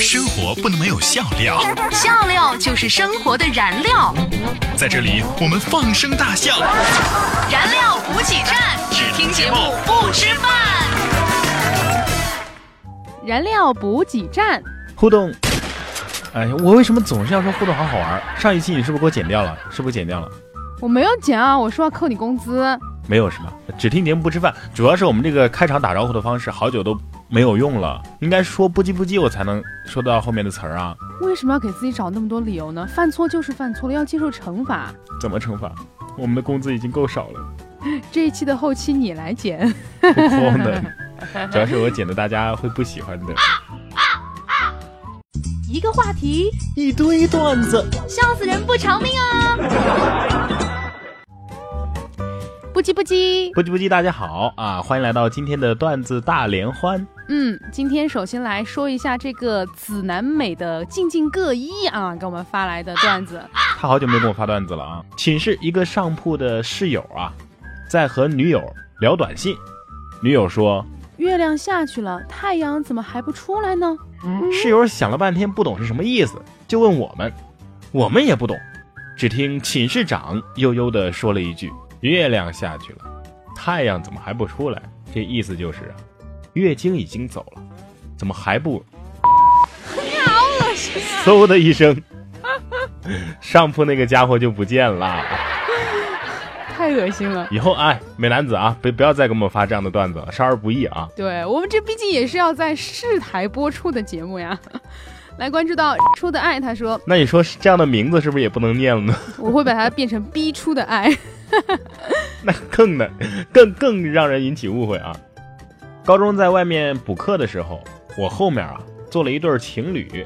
生活不能没有笑料，笑料就是生活的燃料。在这里我们放声大笑，燃料补给站，只听节目不吃饭。燃料补给站，互动。哎呀，我为什么总是要说互动好好玩？上一期你是不是给我剪掉了？是不是剪掉了？我没有剪啊，我说要扣你工资。没有什么？只听节目不吃饭，主要是我们这个开场打招呼的方式好久都没有用了，应该说不急不急我才能说到后面的词儿啊。为什么要给自己找那么多理由呢？犯错就是犯错了，要接受惩罚。怎么惩罚？我们的工资已经够少了。这一期的后期你来剪，不可能，主要是我剪的大家会不喜欢的。一个话题，一堆段子，笑死人不偿命啊！不叽不叽，不叽不叽，大家好啊！欢迎来到今天的段子大联欢。嗯，今天首先来说一下这个紫南美的静静各一啊，给我们发来的段子。他好久没给我发段子了啊！寝室一个上铺的室友啊，在和女友聊短信，女友说：“月亮下去了，太阳怎么还不出来呢？”室友想了半天不懂是什么意思，就问我们，我们也不懂。只听寝室长悠悠的说了一句。月亮下去了，太阳怎么还不出来？这意思就是啊，月经已经走了，怎么还不？你好恶心啊！嗖的一声，上铺那个家伙就不见了，太恶心了。以后哎，美男子啊，别不要再给我们发这样的段子了，少儿不宜啊。对我们这毕竟也是要在市台播出的节目呀。来关注到出的爱，他说：“那你说这样的名字是不是也不能念了呢？”我会把它变成逼出的爱。那更的，更更让人引起误会啊！高中在外面补课的时候，我后面啊坐了一对情侣，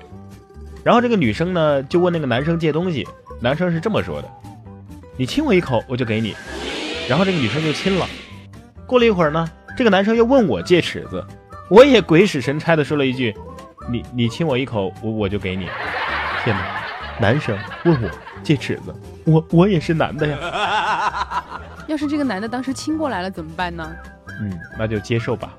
然后这个女生呢就问那个男生借东西，男生是这么说的：“你亲我一口，我就给你。”然后这个女生就亲了。过了一会儿呢，这个男生又问我借尺子，我也鬼使神差的说了一句：“你你亲我一口，我我就给你。”天哪！男生问我借尺子，我我也是男的呀。要是这个男的当时亲过来了怎么办呢？嗯，那就接受吧。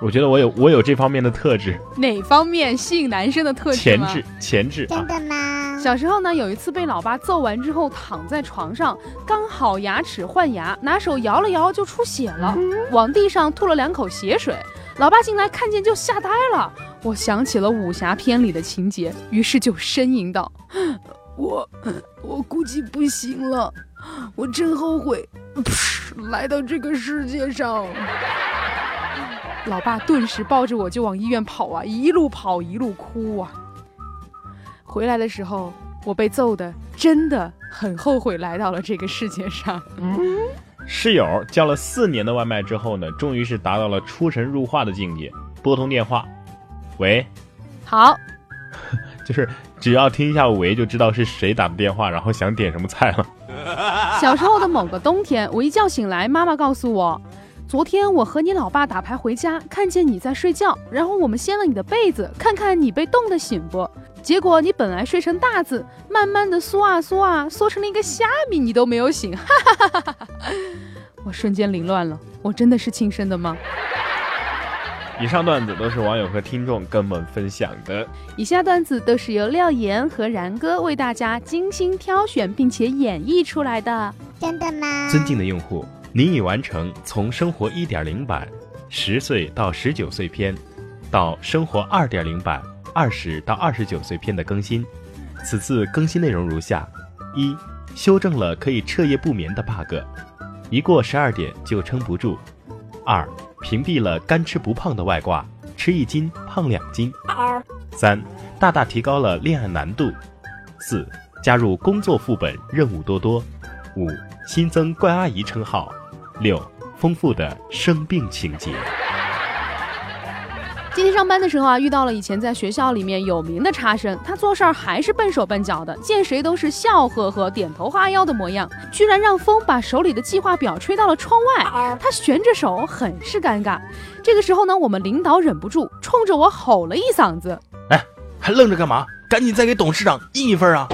我觉得我有我有这方面的特质。哪方面吸引男生的特质？前置，前置。真的吗？小时候呢，有一次被老爸揍完之后，躺在床上，刚好牙齿换牙，拿手摇了摇就出血了，往地上吐了两口血水。老爸进来看见就吓呆了。我想起了武侠片里的情节，于是就呻吟道：“ 我，我估计不行了，我真后悔。”来到这个世界上，老爸顿时抱着我就往医院跑啊，一路跑一路哭啊。回来的时候，我被揍的真的很后悔来到了这个世界上。室友叫了四年的外卖之后呢，终于是达到了出神入化的境界。拨通电话，喂，好，就是只要听一下喂就知道是谁打的电话，然后想点什么菜了。小时候的某个冬天，我一觉醒来，妈妈告诉我，昨天我和你老爸打牌回家，看见你在睡觉，然后我们掀了你的被子，看看你被冻得醒不？结果你本来睡成大字，慢慢的缩啊缩啊，缩成了一个虾米，你都没有醒，哈哈哈哈哈！我瞬间凌乱了，我真的是亲生的吗？以上段子都是网友和听众跟我们分享的。以下段子都是由廖岩和然哥为大家精心挑选并且演绎出来的。真的吗？尊敬的用户，您已完成从生活一点零版十岁到十九岁篇，到生活二点零版二十到二十九岁篇的更新。此次更新内容如下：一、修正了可以彻夜不眠的 bug，一过十二点就撑不住；二。屏蔽了干吃不胖的外挂，吃一斤胖两斤。三，大大提高了恋爱难度。四，加入工作副本任务多多。五，新增怪阿姨称号。六，丰富的生病情节。今天上班的时候啊，遇到了以前在学校里面有名的差生，他做事儿还是笨手笨脚的，见谁都是笑呵呵、点头哈腰的模样，居然让风把手里的计划表吹到了窗外，他悬着手，很是尴尬。这个时候呢，我们领导忍不住冲着我吼了一嗓子：“哎，还愣着干嘛？赶紧再给董事长印一份啊！”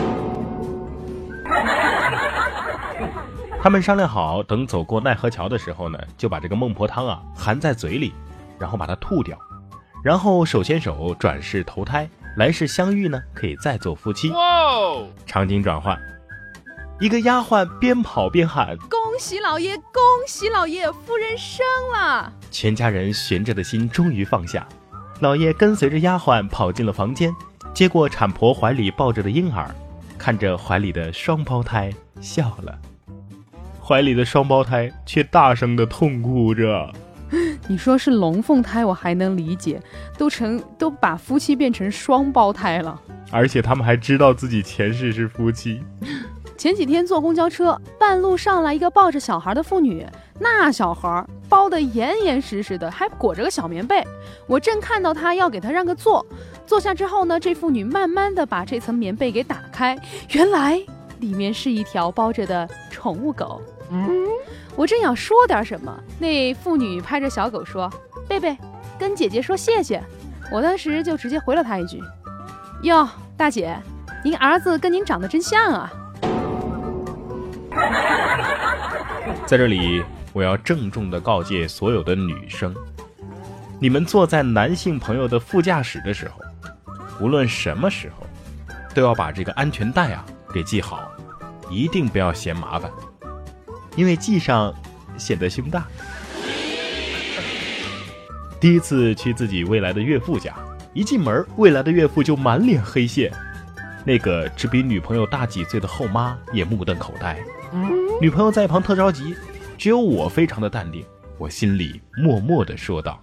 他们商量好，等走过奈何桥的时候呢，就把这个孟婆汤啊含在嘴里，然后把它吐掉。然后手牵手转世投胎，来世相遇呢，可以再做夫妻。哇哦！场景转换，一个丫鬟边跑边喊恭喜老爷，恭喜老爷，夫人生了。全家人悬着的心终于放下。老爷跟随着丫鬟跑进了房间，接过产婆怀里抱着的婴儿，看着怀里的双胞胎笑了。怀里的双胞胎却大声的痛哭着。你说是龙凤胎，我还能理解，都成都把夫妻变成双胞胎了。而且他们还知道自己前世是夫妻。前几天坐公交车，半路上来一个抱着小孩的妇女，那小孩包得严严实实的，还裹着个小棉被。我正看到他要给他让个座，坐下之后呢，这妇女慢慢的把这层棉被给打开，原来里面是一条包着的宠物狗。嗯，我正想说点什么，那妇女拍着小狗说：“贝贝，跟姐姐说谢谢。”我当时就直接回了她一句：“哟，大姐，您儿子跟您长得真像啊。”在这里，我要郑重的告诫所有的女生：你们坐在男性朋友的副驾驶的时候，无论什么时候，都要把这个安全带啊给系好，一定不要嫌麻烦，因为系上显得胸大。第一次去自己未来的岳父家，一进门，未来的岳父就满脸黑线，那个只比女朋友大几岁的后妈也目瞪口呆。女朋友在一旁特着急，只有我非常的淡定。我心里默默的说道：“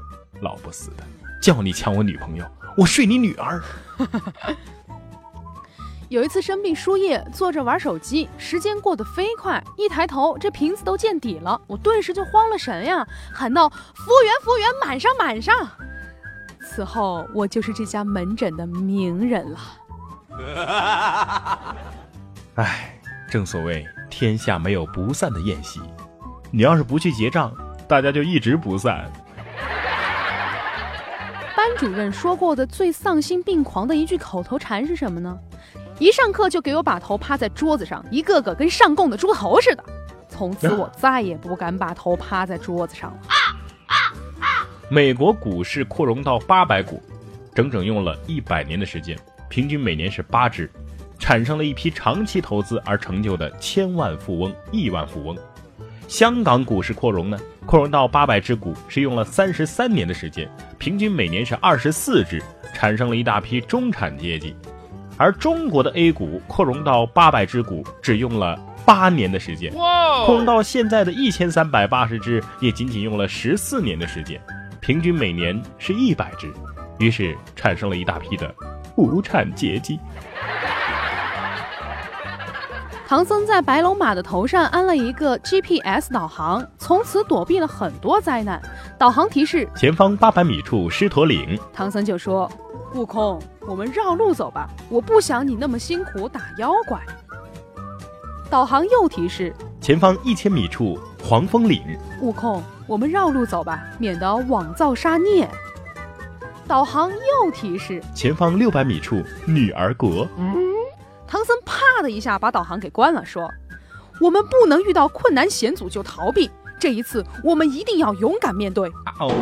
老不死的，叫你抢我女朋友，我睡你女儿。”有一次生病输液，坐着玩手机，时间过得飞快，一抬头这瓶子都见底了，我顿时就慌了神呀，喊道：“服务员，服务员，满上，满上！”此后我就是这家门诊的名人了。哎。正所谓天下没有不散的宴席，你要是不去结账，大家就一直不散。班主任说过的最丧心病狂的一句口头禅是什么呢？一上课就给我把头趴在桌子上，一个个跟上供的猪头似的。从此我 再也不敢把头趴在桌子上了。美国股市扩容到八百股，整整用了一百年的时间，平均每年是八只。产生了一批长期投资而成就的千万富翁、亿万富翁。香港股市扩容呢，扩容到八百只股是用了三十三年的时间，平均每年是二十四只，产生了一大批中产阶级。而中国的 A 股扩容到八百只股只用了八年的时间，扩容到现在的一千三百八十只也仅仅用了十四年的时间，平均每年是一百只，于是产生了一大批的无产阶级。唐僧在白龙马的头上安了一个 GPS 导航，从此躲避了很多灾难。导航提示：前方八百米处狮驼岭。唐僧就说：“悟空，我们绕路走吧，我不想你那么辛苦打妖怪。”导航又提示：前方一千米处黄风岭。悟空，我们绕路走吧，免得枉造杀孽。导航又提示：前方六百米处女儿国。唐僧啪的一下把导航给关了，说：“我们不能遇到困难险阻就逃避，这一次我们一定要勇敢面对。”哦。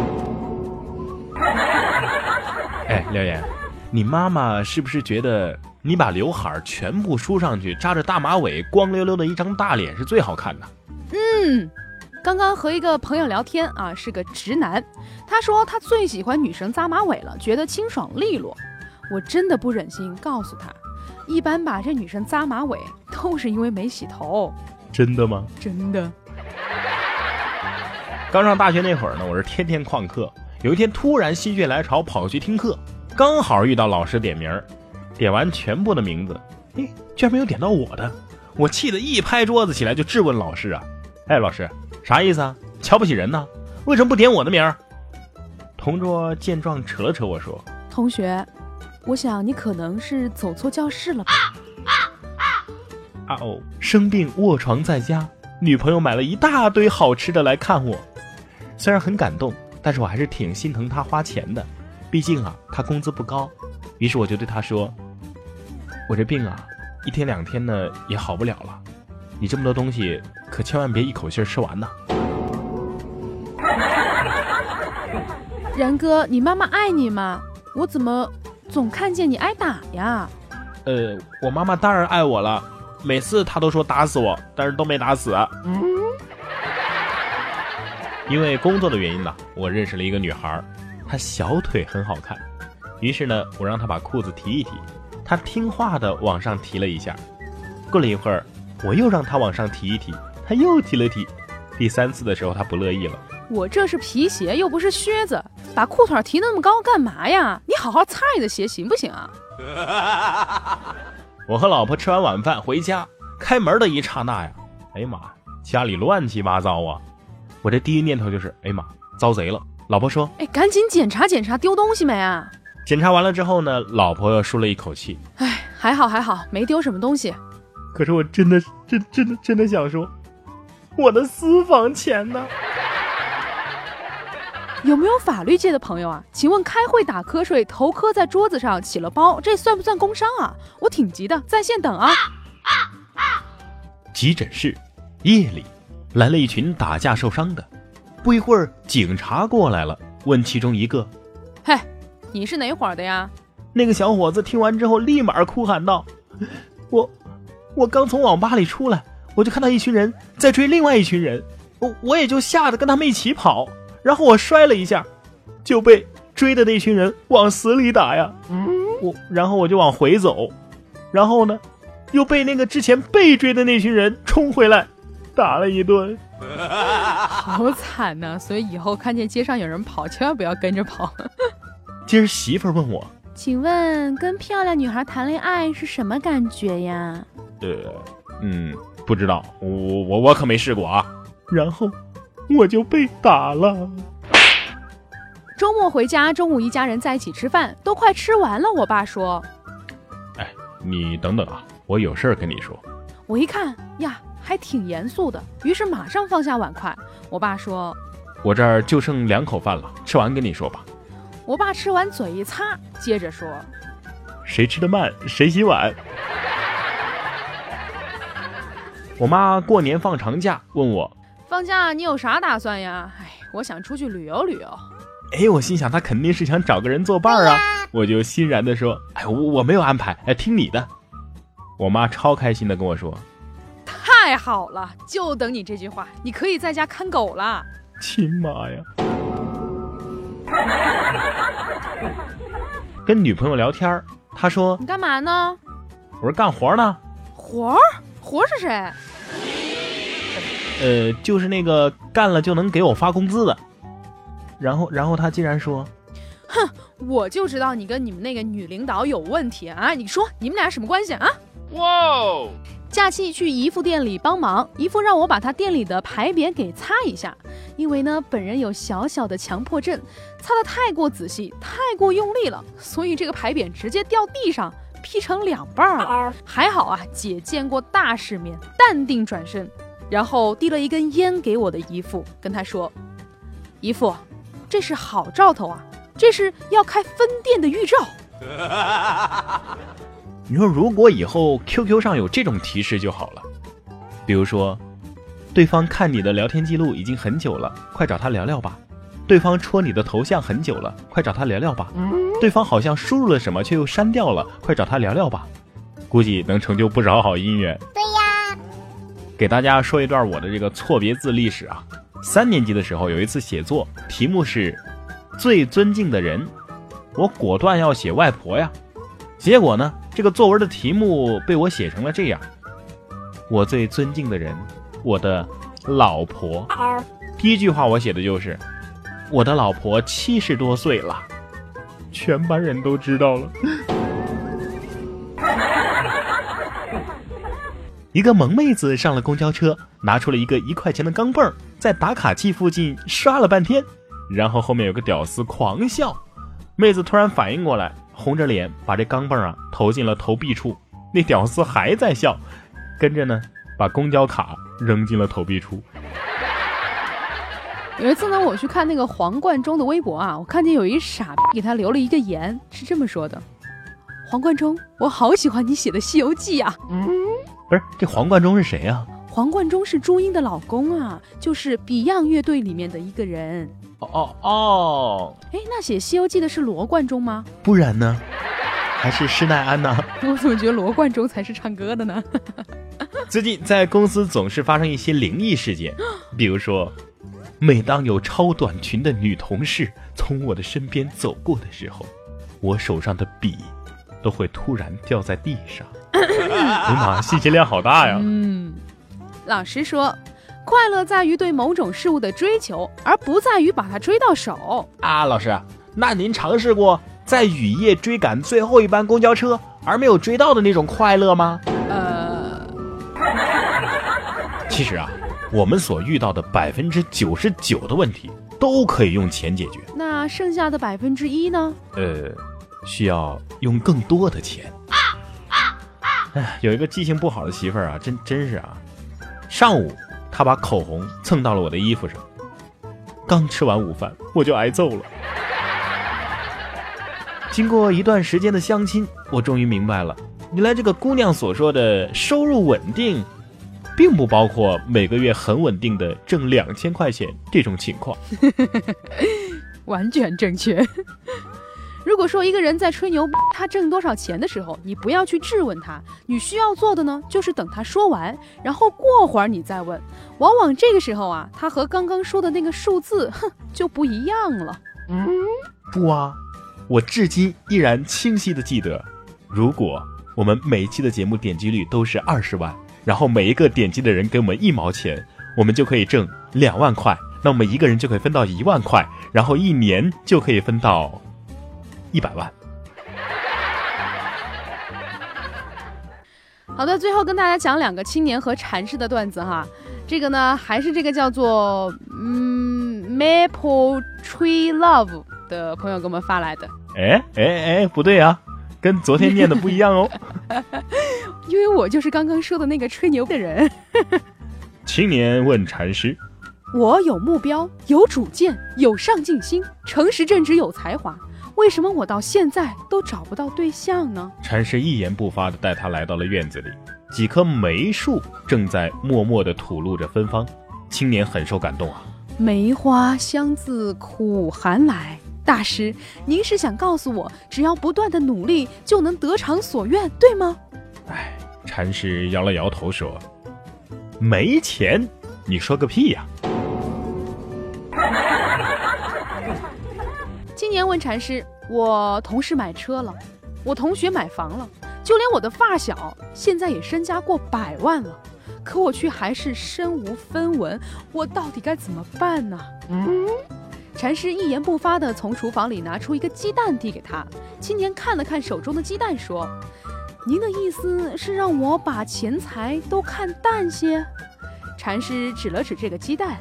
哎，廖岩，你妈妈是不是觉得你把刘海全部梳上去，扎着大马尾，光溜溜的一张大脸是最好看的？嗯，刚刚和一个朋友聊天啊，是个直男，他说他最喜欢女神扎马尾了，觉得清爽利落。我真的不忍心告诉他。一般吧，这女生扎马尾都是因为没洗头。真的吗？真的。刚上大学那会儿呢，我是天天旷课。有一天突然心血来潮跑去听课，刚好遇到老师点名，点完全部的名字，哎，居然没有点到我的，我气得一拍桌子起来就质问老师啊！哎，老师，啥意思啊？瞧不起人呢？为什么不点我的名？同桌见状扯了扯我说：“同学。”我想你可能是走错教室了吧？啊哦，生病卧床在家，女朋友买了一大堆好吃的来看我，虽然很感动，但是我还是挺心疼她花钱的，毕竟啊，她工资不高。于是我就对她说：“我这病啊，一天两天呢也好不了了，你这么多东西可千万别一口气吃完呐。”然哥，你妈妈爱你吗？我怎么？总看见你挨打呀？呃，我妈妈当然爱我了，每次她都说打死我，但是都没打死。嗯因为工作的原因呢，我认识了一个女孩，她小腿很好看，于是呢，我让她把裤子提一提，她听话的往上提了一下。过了一会儿，我又让她往上提一提，她又提了提。第三次的时候，她不乐意了。我这是皮鞋，又不是靴子，把裤腿提那么高干嘛呀？你好好擦你的鞋行不行啊？我和老婆吃完晚饭回家，开门的一刹那呀，哎呀妈，家里乱七八糟啊！我这第一念头就是，哎呀妈，遭贼了。老婆说，哎，赶紧检查检查，丢东西没啊？检查完了之后呢，老婆又舒了一口气，哎，还好还好，没丢什么东西。可是我真的真真的真的想说，我的私房钱呢？有没有法律界的朋友啊？请问开会打瞌睡，头磕在桌子上起了包，这算不算工伤啊？我挺急的，在线等啊。急诊室，夜里，来了一群打架受伤的。不一会儿，警察过来了，问其中一个：“嘿，你是哪伙的呀？”那个小伙子听完之后，立马哭喊道：“我，我刚从网吧里出来，我就看到一群人在追另外一群人，我我也就吓得跟他们一起跑。”然后我摔了一下，就被追的那群人往死里打呀。我然后我就往回走，然后呢，又被那个之前被追的那群人冲回来，打了一顿，好惨呐！所以以后看见街上有人跑，千万不要跟着跑。今儿媳妇问我，请问跟漂亮女孩谈恋爱是什么感觉呀？呃，嗯，不知道，我我我可没试过啊。然后。我就被打了。周末回家，中午一家人在一起吃饭，都快吃完了。我爸说：“哎，你等等啊，我有事儿跟你说。”我一看呀，还挺严肃的，于是马上放下碗筷。我爸说：“我这儿就剩两口饭了，吃完跟你说吧。”我爸吃完嘴一擦，接着说：“谁吃的慢，谁洗碗。”我妈过年放长假，问我。放假你有啥打算呀？哎，我想出去旅游旅游。哎，我心想他肯定是想找个人作伴啊，我就欣然的说：“哎，我我没有安排，哎，听你的。”我妈超开心的跟我说：“太好了，就等你这句话，你可以在家看狗了。”亲妈呀！跟女朋友聊天，她说：“你干嘛呢？”我说：“干活呢。”活儿？活是谁？呃，就是那个干了就能给我发工资的，然后，然后他竟然说：“哼，我就知道你跟你们那个女领导有问题啊！你说你们俩什么关系啊？”哇！假期去姨父店里帮忙，姨父让我把他店里的牌匾给擦一下，因为呢，本人有小小的强迫症，擦的太过仔细，太过用力了，所以这个牌匾直接掉地上，劈成两半了。还好啊，姐见过大世面，淡定转身。然后递了一根烟给我的姨父，跟他说：“姨父，这是好兆头啊，这是要开分店的预兆。”你说，如果以后 QQ 上有这种提示就好了，比如说，对方看你的聊天记录已经很久了，快找他聊聊吧；对方戳你的头像很久了，快找他聊聊吧；对方好像输入了什么却又删掉了，快找他聊聊吧。估计能成就不少好姻缘。给大家说一段我的这个错别字历史啊。三年级的时候有一次写作，题目是最尊敬的人，我果断要写外婆呀。结果呢，这个作文的题目被我写成了这样：我最尊敬的人，我的老婆。第一句话我写的就是我的老婆七十多岁了，全班人都知道了。一个萌妹子上了公交车，拿出了一个一块钱的钢镚儿，在打卡器附近刷了半天，然后后面有个屌丝狂笑。妹子突然反应过来，红着脸把这钢镚儿啊投进了投币处。那屌丝还在笑，跟着呢把公交卡扔进了投币处。有一次呢，我去看那个黄贯中的微博啊，我看见有一傻逼给他留了一个言，是这么说的：“黄贯中，我好喜欢你写的《西游记》啊。”嗯。不是这黄贯中是谁呀？黄贯中是朱茵的老公啊，就是 Beyond 乐队里面的一个人。哦哦哦！哎，那写《西游记》的是罗贯中吗？不然呢？还是施耐庵呢？我怎么觉得罗贯中才是唱歌的呢？最近在公司总是发生一些灵异事件，比如说，每当有超短裙的女同事从我的身边走过的时候，我手上的笔都会突然掉在地上。哎呀妈，信息量好大呀！嗯，老师说，快乐在于对某种事物的追求，而不在于把它追到手。啊，老师，那您尝试过在雨夜追赶最后一班公交车而没有追到的那种快乐吗？呃，其实啊，我们所遇到的百分之九十九的问题都可以用钱解决，那剩下的百分之一呢？呃，需要用更多的钱。哎，有一个记性不好的媳妇儿啊，真真是啊，上午她把口红蹭到了我的衣服上，刚吃完午饭我就挨揍了。经过一段时间的相亲，我终于明白了，原来这个姑娘所说的收入稳定，并不包括每个月很稳定的挣两千块钱这种情况。完全正确。如果说一个人在吹牛 他挣多少钱的时候，你不要去质问他，你需要做的呢，就是等他说完，然后过会儿你再问。往往这个时候啊，他和刚刚说的那个数字，哼，就不一样了。嗯不啊，我至今依然清晰的记得，如果我们每一期的节目点击率都是二十万，然后每一个点击的人给我们一毛钱，我们就可以挣两万块，那我们一个人就可以分到一万块，然后一年就可以分到一百万。好的，最后跟大家讲两个青年和禅师的段子哈。这个呢，还是这个叫做嗯 Maple Tree Love 的朋友给我们发来的，哎哎哎，不对啊，跟昨天念的不一样哦。因为我就是刚刚说的那个吹牛的人。青年问禅师我有目标，有主见，有上进心，诚实正直，有才华。为什么我到现在都找不到对象呢？：“禅师一言不发地带他来到了院子里，几棵梅树正在默默地吐露着芬芳。青年很受感动啊。梅花香自苦寒来。大师，您是想告诉我，只要不断的努力，就能得偿所愿，对吗？哎，禅师摇了摇头说：“没钱，你说个屁呀、青年问禅师，我同事买车了，我同学买房了，就连我的发小现在也身家过百万了，可我却还是身无分文，我到底该怎么办呢？禅师一言不发地从厨房里拿出一个鸡蛋递给他，青年看了看手中的鸡蛋，说：“您的意思是让我把钱财都看淡些？”禅师指了指这个鸡蛋，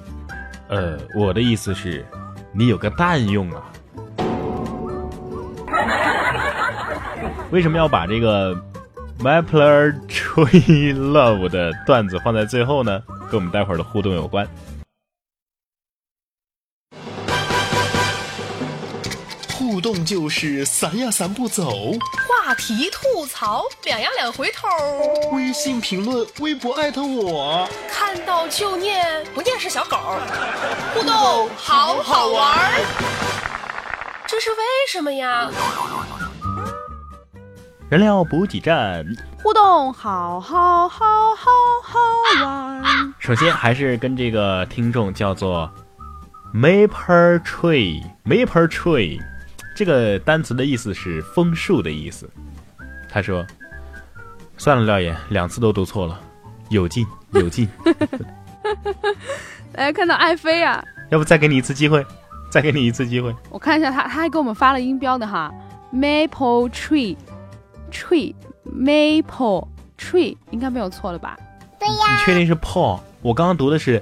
呃，我的意思是，你有个蛋用啊。为什么要把这个 Maple Tree Love 的段子放在最后呢？跟我们待会儿的互动有关。互动就是散呀散不走，话题吐槽，两呀两回头，微信评论，微博艾特我。看到就念，不念是小狗。互动好好玩儿，这是为什么呀？燃料补给站，互动好好好好好玩。首先还是跟这个听众叫做 Maple Tree，Maple Tree，这个单词的意思是枫树的意思。他说：“算了，廖爷，两次都读错了，有劲有劲，大家看到爱妃啊，要不再给你一次机会，再给你一次机会。我看一下他，他还给我们发了音标的哈，maple tree tree maple tree 应该没有错了吧？对呀你确定是 Paul？我刚刚读的是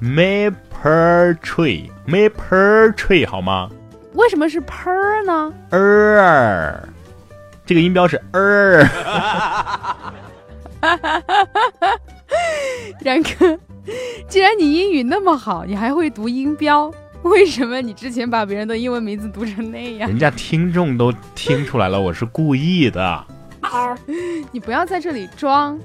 Maple Tree，Maple Tree 好吗？为什么是 per 呢？？er，这个音标是 er。然哥，既然你英语那么好，你还会读音标，为什么你之前把别人的英文名字读成那样？人家听众都听出来了，我是故意的，你不要在这里装。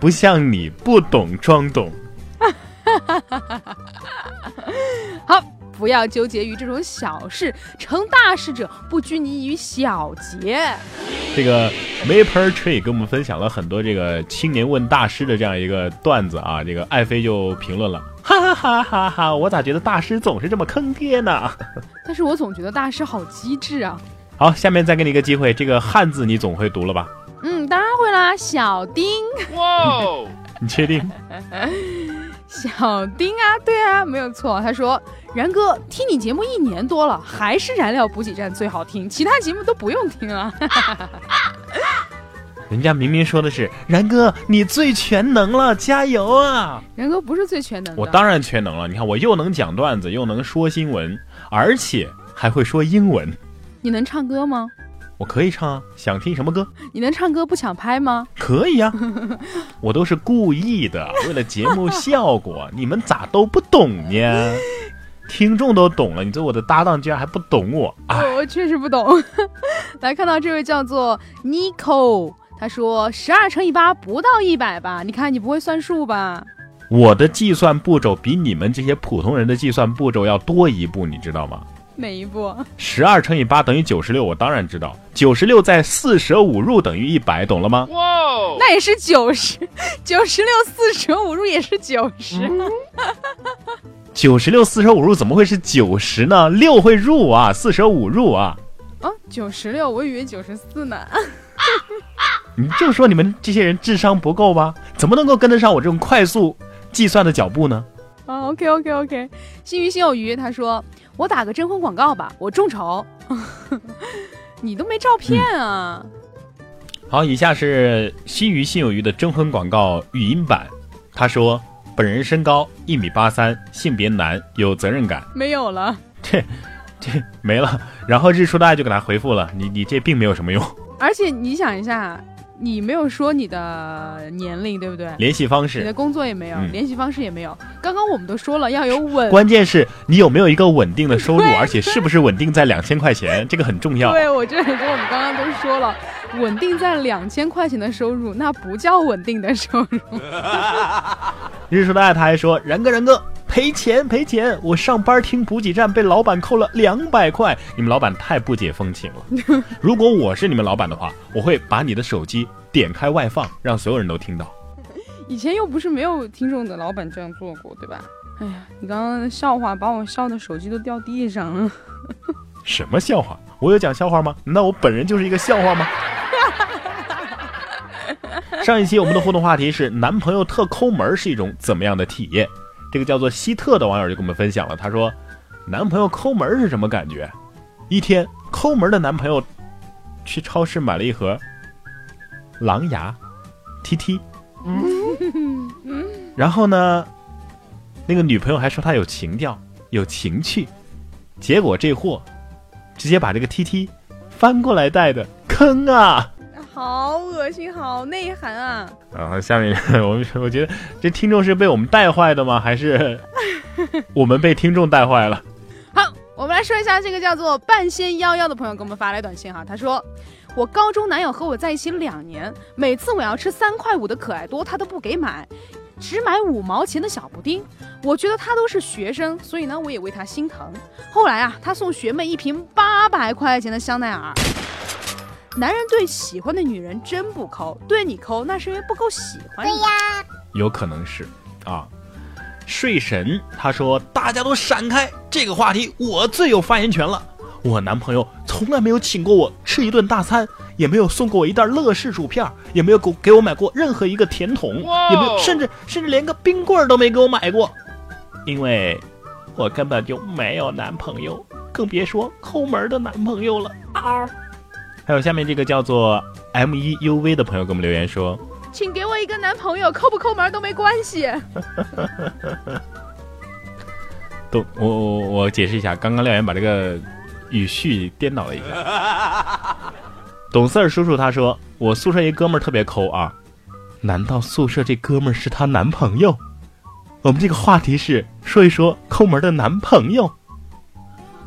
不像你不懂装懂。不要纠结于这种小事，成大事者不拘泥于小节。这个 Maple Tree 跟我们分享了很多这个青年问大师的这样一个段子啊，这个爱妃就评论了，哈哈哈哈哈！我咋觉得大师总是这么坑爹呢？但是我总觉得大师好机智啊。好，下面再给你一个机会，这个汉字你总会读了吧？嗯，当然会啦，小丁。哇，你确定？小丁啊，对啊，没有错。他说：“然哥，听你节目一年多了，还是燃料补给站最好听，其他节目都不用听了。”人家明明说的是然哥，你最全能了，加油啊！然哥不是最全能，我当然全能了。你看，我又能讲段子，又能说新闻，而且还会说英文。你能唱歌吗？我可以唱啊，想听什么歌？你能唱歌不抢拍吗？可以啊，我都是故意的，为了节目效果。你们咋都不懂呢？听众都懂了，你做我的搭档居然还不懂我？我确实不懂。来看到这位叫做 Nico，他说十二乘以八不到一百吧？你看你不会算数吧？我的计算步骤比你们这些普通人的计算步骤要多一步，你知道吗？哪一步？十二乘以八等于九十六，我当然知道。九十六在四舍五入等于一百，懂了吗？哇，哦那也是九十，九十六四舍五入也是九十。九十六四舍五入怎么会是九十呢？六会入啊，四舍五入啊。啊，九十六，我以为九十四呢。你就说你们这些人智商不够吧？怎么能够跟得上我这种快速计算的脚步呢？啊，OK OK OK，心鱼心有余，他说。我打个征婚广告吧，我众筹，你都没照片啊。好，以下是心鱼心有余的征婚广告语音版。他说：“本人身高一米八三，性别男，有责任感。”没有了，这这没了。然后日出的爱就给他回复了：“你你这并没有什么用。”而且你想一下。你没有说你的年龄，对不对？联系方式，你的工作也没有，联系方式也没有。刚刚我们都说了要有稳，关键是你有没有一个稳定的收入，而且是不是稳定在两千块钱，这个很重要。对，我这里说我们刚刚都说了，稳定在两千块钱的收入，那不叫稳定的收入。日出的爱他还说，然哥然哥。赔钱赔钱！我上班听补给站被老板扣了两百块，你们老板太不解风情了。如果我是你们老板的话，我会把你的手机点开外放，让所有人都听到。以前又不是没有听众的老板这样做过，对吧？哎呀，你刚刚的笑话把我笑的手机都掉地上了。什么笑话？我有讲笑话吗？难道我本人就是一个笑话吗？上一期我们的互动话题是男朋友特抠门是一种怎么样的体验？这个叫做希特的网友就跟我们分享了，他说：“男朋友抠门是什么感觉？一天抠门的男朋友去超市买了一盒狼牙 T T，然后呢，那个女朋友还说他有情调、有情趣，结果这货直接把这个 T T 翻过来戴的，坑啊！”好恶心，好内涵啊！然后下面 我们我觉得这听众是被我们带坏的吗？还是 我们被听众带坏了？好，我们来说一下这个叫做半仙夭夭的朋友给我们发来短信哈，他说我高中男友和我在一起两年，每次我要吃三块五的可爱多，他都不给买，只买五毛钱的小布丁。我觉得他都是学生，所以呢，我也为他心疼。后来啊，他送学妹一瓶八百块钱的香奈儿。男人对喜欢的女人真不抠，对你抠那是因为不够喜欢你。对呀，有可能是啊。睡神他说：“大家都闪开，这个话题我最有发言权了。我男朋友从来没有请过我吃一顿大餐，也没有送过我一袋乐事薯片，也没有给给我买过任何一个甜筒，也没有，甚至甚至连个冰棍都没给我买过。因为，我根本就没有男朋友，更别说抠门的男朋友了。”啊。还有下面这个叫做 M E U V 的朋友给我们留言说：“请给我一个男朋友，抠不抠门都没关系。”都，我我我解释一下，刚刚廖岩把这个语序颠倒了一下。懂事儿叔叔他说：“我宿舍一哥们儿特别抠啊，难道宿舍这哥们儿是她男朋友？我们这个话题是说一说抠门的男朋友，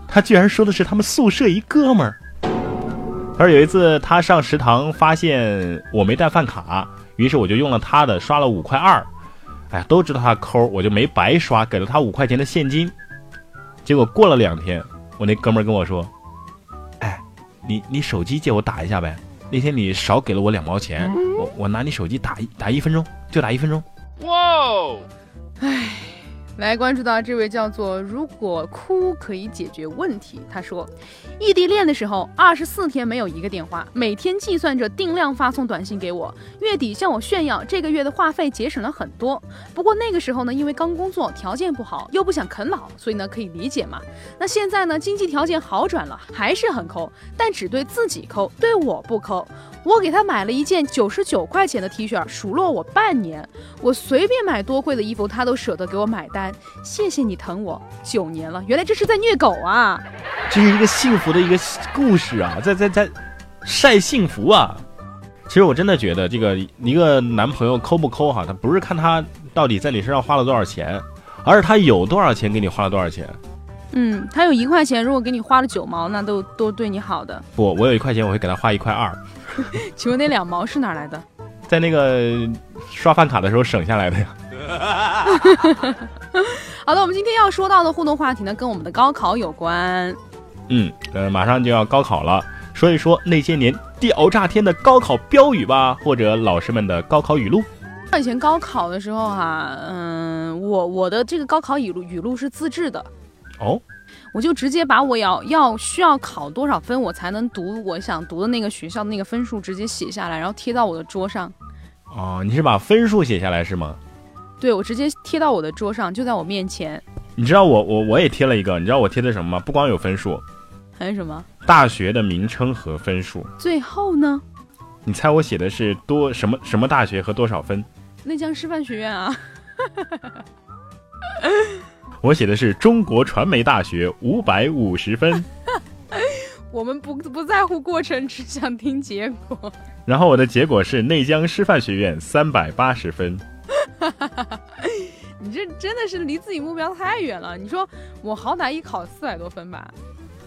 他居然说的是他们宿舍一哥们儿。”而有一次，他上食堂发现我没带饭卡，于是我就用了他的刷了五块二。哎呀，都知道他抠，我就没白刷，给了他五块钱的现金。结果过了两天，我那哥们儿跟我说：“哎，你你手机借我打一下呗？那天你少给了我两毛钱，我我拿你手机打一打一分钟，就打一分钟。”哇，唉。来关注到这位叫做“如果哭可以解决问题”，他说，异地恋的时候，二十四天没有一个电话，每天计算着定量发送短信给我，月底向我炫耀这个月的话费节省了很多。不过那个时候呢，因为刚工作，条件不好，又不想啃老，所以呢可以理解嘛。那现在呢，经济条件好转了，还是很抠，但只对自己抠，对我不抠。我给他买了一件九十九块钱的 T 恤，数落我半年。我随便买多贵的衣服，他都舍得给我买单。谢谢你疼我九年了，原来这是在虐狗啊！这是一个幸福的一个故事啊，在在在晒幸福啊！其实我真的觉得，这个一个男朋友抠不抠哈，他不是看他到底在你身上花了多少钱，而是他有多少钱给你花了多少钱。嗯，他有一块钱，如果给你花了九毛，那都都对你好的。不，我有一块钱，我会给他花一块二。请问那两毛是哪来的？在那个刷饭卡的时候省下来的呀。好的，我们今天要说到的互动话题呢，跟我们的高考有关。嗯，呃，马上就要高考了，说一说那些年屌炸天的高考标语吧，或者老师们的高考语录。以前高考的时候哈，嗯，我我的这个高考语录语录是自制的。哦。我就直接把我要要需要考多少分，我才能读我想读的那个学校的那个分数，直接写下来，然后贴到我的桌上。哦，你是把分数写下来是吗？对，我直接贴到我的桌上，就在我面前。你知道我我我也贴了一个，你知道我贴的什么吗？不光有分数，还有什么？大学的名称和分数。最后呢？你猜我写的是多什么什么大学和多少分？内江师范学院啊。我写的是中国传媒大学五百五十分，我们不不在乎过程，只想听结果。然后我的结果是内江师范学院三百八十分。哈哈哈你这真的是离自己目标太远了。你说我好歹一考四百多分吧？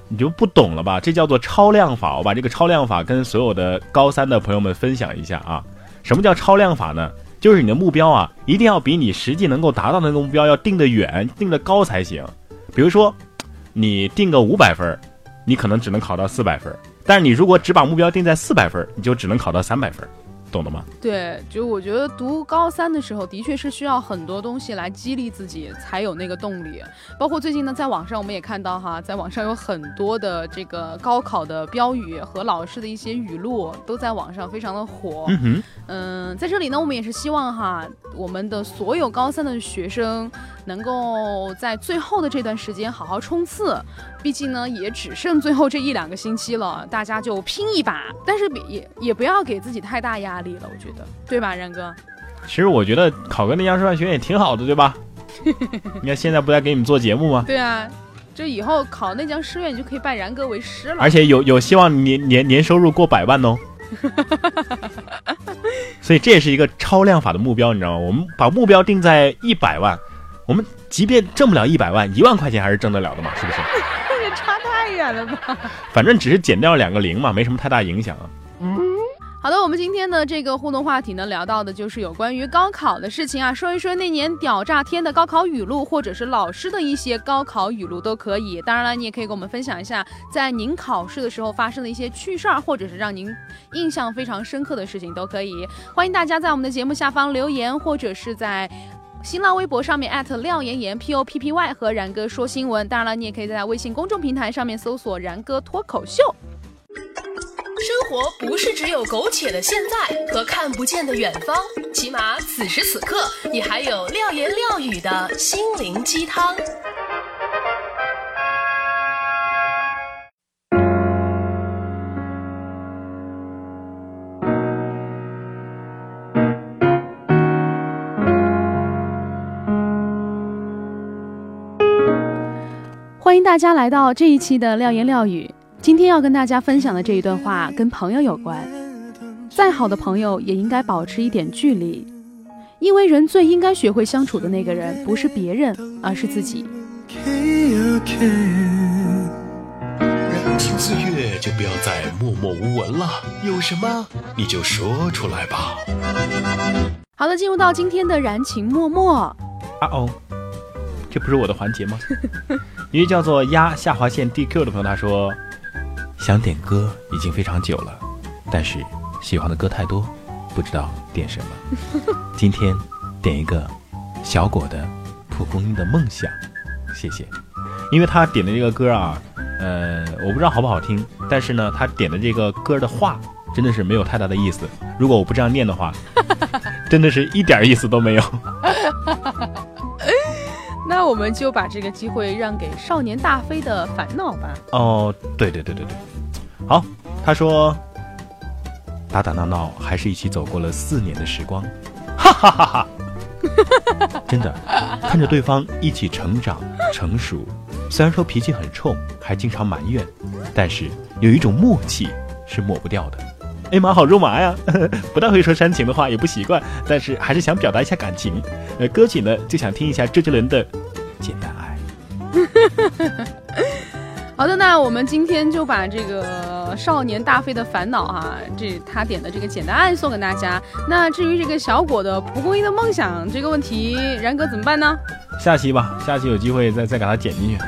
你就不懂了吧？这叫做超量法。我把这个超量法跟所有的高三的朋友们分享一下啊。什么叫超量法呢？就是你的目标啊，一定要比你实际能够达到的那个目标要定得远、定得高才行。比如说，你定个五百分，你可能只能考到四百分；但是你如果只把目标定在四百分，你就只能考到三百分。懂了吗？对，就我觉得读高三的时候，的确是需要很多东西来激励自己，才有那个动力。包括最近呢，在网上我们也看到哈，在网上有很多的这个高考的标语和老师的一些语录，都在网上非常的火。嗯嗯，在这里呢，我们也是希望哈，我们的所有高三的学生。能够在最后的这段时间好好冲刺，毕竟呢也只剩最后这一两个星期了，大家就拼一把。但是也也不要给自己太大压力了，我觉得，对吧，然哥？其实我觉得考个内江师范学院也挺好的，对吧？你看现在不在给你们做节目吗？对啊，就以后考内江师院，你就可以拜然哥为师了。而且有有希望年年年收入过百万哦。所以这也是一个超量法的目标，你知道吗？我们把目标定在一百万。我们即便挣不了一百万，一万块钱还是挣得了的嘛，是不是？差太远了吧？反正只是减掉两个零嘛，没什么太大影响啊。好的，我们今天的这个互动话题呢，聊到的就是有关于高考的事情啊，说一说那年屌炸天的高考语录，或者是老师的一些高考语录都可以。当然了，你也可以跟我们分享一下，在您考试的时候发生的一些趣事儿，或者是让您印象非常深刻的事情都可以。欢迎大家在我们的节目下方留言，或者是在。新浪微博上面廖妍妍 P O P P Y 和然哥说新闻，当然了，你也可以在微信公众平台上面搜索然哥脱口秀。生活不是只有苟且的现在和看不见的远方，起码此时此刻，你还有廖言廖语的心灵鸡汤。欢迎大家来到这一期的廖言廖语。今天要跟大家分享的这一段话跟朋友有关。再好的朋友也应该保持一点距离，因为人最应该学会相处的那个人不是别人，而是自己。人情岁月就不要再默默无闻了，有什么你就说出来吧。好的，进入到今天的燃情默默。啊哦。这不是我的环节吗？一位叫做鸭下划线 DQ 的朋友他说，想点歌已经非常久了，但是喜欢的歌太多，不知道点什么。今天点一个小果的《蒲公英的梦想》，谢谢。因为他点的这个歌啊，呃，我不知道好不好听，但是呢，他点的这个歌的话真的是没有太大的意思。如果我不这样念的话，真的是一点意思都没有。那我们就把这个机会让给少年大飞的烦恼吧。哦，对对对对对，好，他说打打闹闹，还是一起走过了四年的时光，哈哈哈哈！真的，看着对方一起成长成熟，虽然说脾气很冲，还经常埋怨，但是有一种默契是抹不掉的。哎妈，好肉麻呀！不太会说煽情的话，也不习惯，但是还是想表达一下感情。呃，歌曲呢，就想听一下周杰伦的《简单爱》。好的，那我们今天就把这个少年大飞的烦恼哈，这他点的这个简单案送给大家。那至于这个小果的蒲公英的梦想这个问题，然哥怎么办呢？下期吧，下期有机会再再给他剪进去。